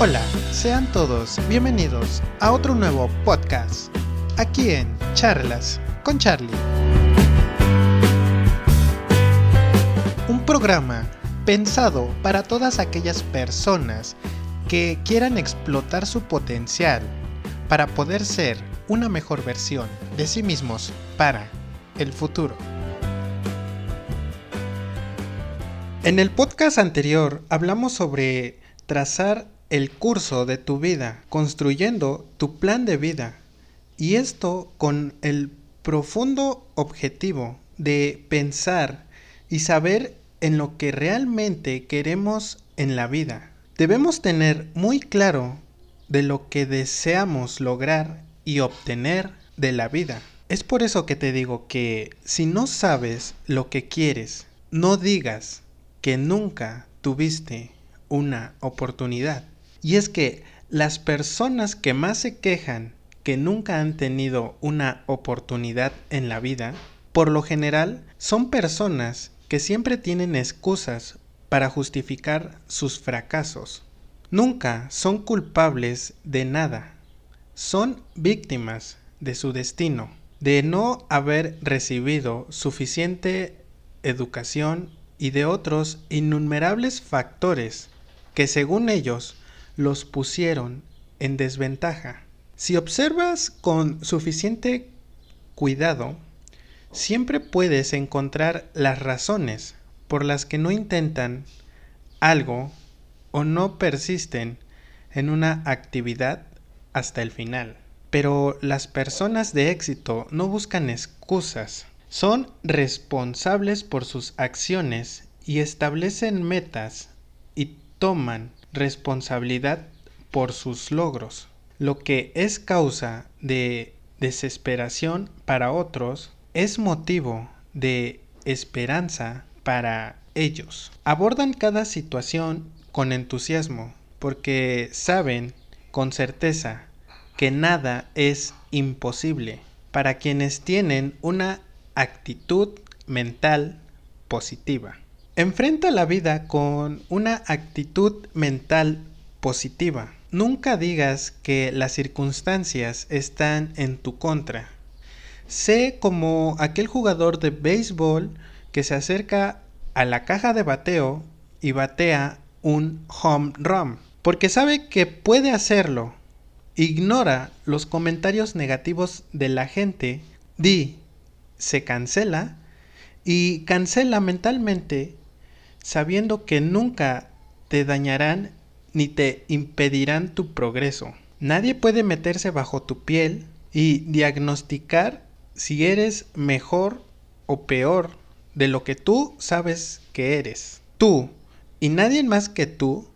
Hola, sean todos bienvenidos a otro nuevo podcast, aquí en Charlas con Charlie. Un programa pensado para todas aquellas personas que quieran explotar su potencial para poder ser una mejor versión de sí mismos para el futuro. En el podcast anterior hablamos sobre trazar el curso de tu vida, construyendo tu plan de vida. Y esto con el profundo objetivo de pensar y saber en lo que realmente queremos en la vida. Debemos tener muy claro de lo que deseamos lograr y obtener de la vida. Es por eso que te digo que si no sabes lo que quieres, no digas que nunca tuviste una oportunidad. Y es que las personas que más se quejan que nunca han tenido una oportunidad en la vida, por lo general son personas que siempre tienen excusas para justificar sus fracasos. Nunca son culpables de nada. Son víctimas de su destino, de no haber recibido suficiente educación y de otros innumerables factores que según ellos los pusieron en desventaja. Si observas con suficiente cuidado, siempre puedes encontrar las razones por las que no intentan algo o no persisten en una actividad hasta el final. Pero las personas de éxito no buscan excusas, son responsables por sus acciones y establecen metas y toman responsabilidad por sus logros, lo que es causa de desesperación para otros es motivo de esperanza para ellos. Abordan cada situación con entusiasmo porque saben con certeza que nada es imposible para quienes tienen una actitud mental positiva. Enfrenta la vida con una actitud mental positiva. Nunca digas que las circunstancias están en tu contra. Sé como aquel jugador de béisbol que se acerca a la caja de bateo y batea un home run, porque sabe que puede hacerlo. Ignora los comentarios negativos de la gente, di, se cancela y cancela mentalmente sabiendo que nunca te dañarán ni te impedirán tu progreso. Nadie puede meterse bajo tu piel y diagnosticar si eres mejor o peor de lo que tú sabes que eres. Tú y nadie más que tú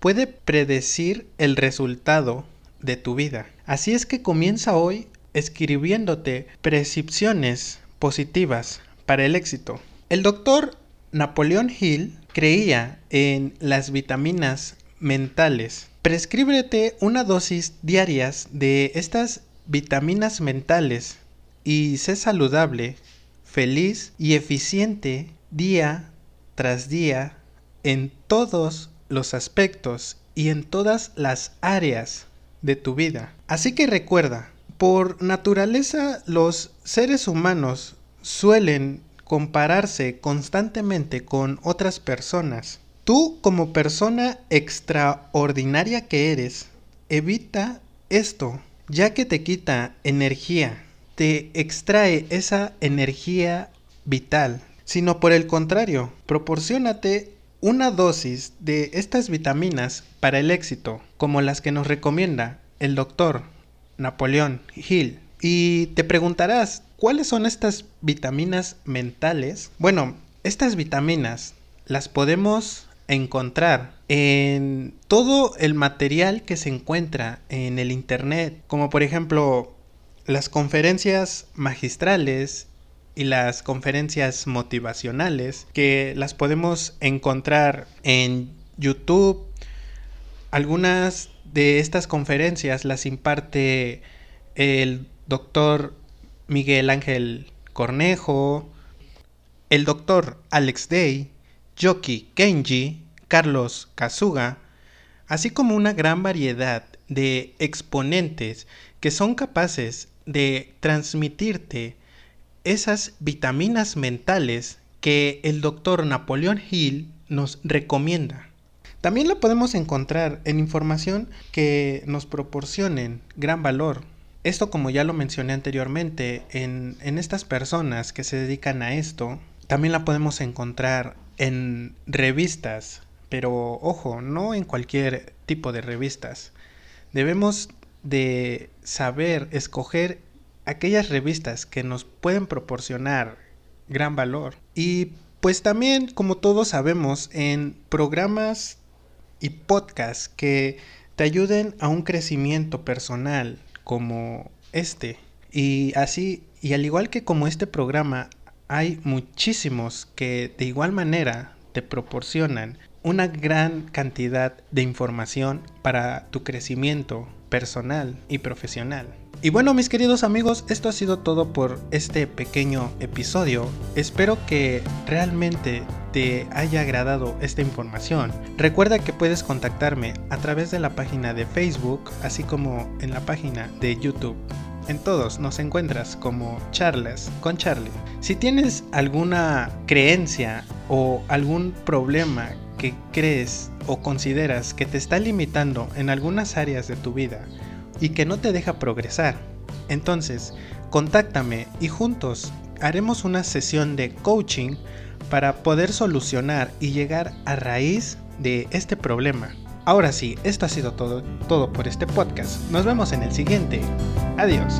puede predecir el resultado de tu vida. Así es que comienza hoy escribiéndote prescripciones positivas para el éxito. El doctor Napoleón Hill creía en las vitaminas mentales. Prescríbete una dosis diarias de estas vitaminas mentales y sé saludable, feliz y eficiente día tras día en todos los aspectos y en todas las áreas de tu vida. Así que recuerda, por naturaleza los seres humanos suelen compararse constantemente con otras personas. Tú como persona extraordinaria que eres, evita esto, ya que te quita energía, te extrae esa energía vital, sino por el contrario, proporcionate una dosis de estas vitaminas para el éxito, como las que nos recomienda el doctor Napoleón Hill. Y te preguntarás, ¿cuáles son estas vitaminas mentales? Bueno, estas vitaminas las podemos encontrar en todo el material que se encuentra en el Internet, como por ejemplo las conferencias magistrales y las conferencias motivacionales que las podemos encontrar en YouTube. Algunas de estas conferencias las imparte el doctor Miguel Ángel Cornejo, el doctor Alex Day, Yoki Kenji, Carlos Kazuga, así como una gran variedad de exponentes que son capaces de transmitirte esas vitaminas mentales que el doctor Napoleón Hill nos recomienda. También la podemos encontrar en información que nos proporcionen gran valor. Esto como ya lo mencioné anteriormente, en, en estas personas que se dedican a esto, también la podemos encontrar en revistas, pero ojo, no en cualquier tipo de revistas. Debemos de saber escoger aquellas revistas que nos pueden proporcionar gran valor. Y pues también, como todos sabemos, en programas y podcasts que te ayuden a un crecimiento personal como este. Y así, y al igual que como este programa, hay muchísimos que de igual manera te proporcionan una gran cantidad de información para tu crecimiento personal y profesional. Y bueno mis queridos amigos, esto ha sido todo por este pequeño episodio. Espero que realmente te haya agradado esta información. Recuerda que puedes contactarme a través de la página de Facebook, así como en la página de YouTube. En todos nos encuentras como charlas con Charlie. Si tienes alguna creencia o algún problema que crees o consideras que te está limitando en algunas áreas de tu vida y que no te deja progresar, entonces contáctame y juntos haremos una sesión de coaching para poder solucionar y llegar a raíz de este problema. Ahora sí, esto ha sido todo, todo por este podcast. Nos vemos en el siguiente. Adiós.